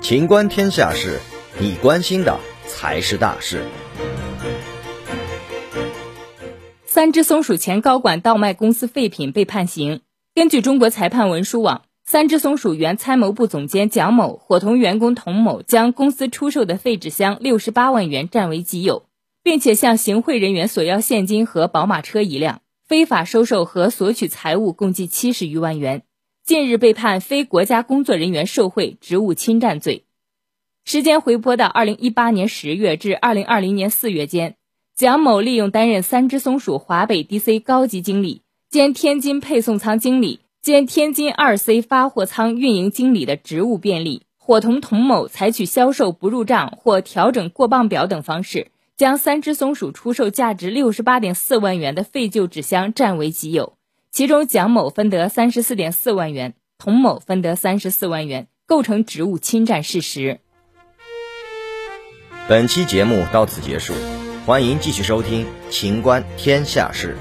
情观天下事，你关心的才是大事。三只松鼠前高管倒卖公司废品被判刑。根据中国裁判文书网，三只松鼠原参谋部总监蒋某伙同员工童某将公司出售的废纸箱六十八万元占为己有，并且向行贿人员索要现金和宝马车一辆，非法收受和索取财物共计七十余万元。近日被判非国家工作人员受贿、职务侵占罪。时间回拨到二零一八年十月至二零二零年四月间，蒋某利用担任三只松鼠华北 DC 高级经理兼天津配送仓经理兼天津二 C 发货仓运营经理的职务便利，伙同童某采取销售不入账或调整过磅表等方式，将三只松鼠出售价值六十八点四万元的废旧纸箱占为己有。其中，蒋某分得三十四点四万元，童某分得三十四万元，构成职务侵占事实。本期节目到此结束，欢迎继续收听《秦观天下事》。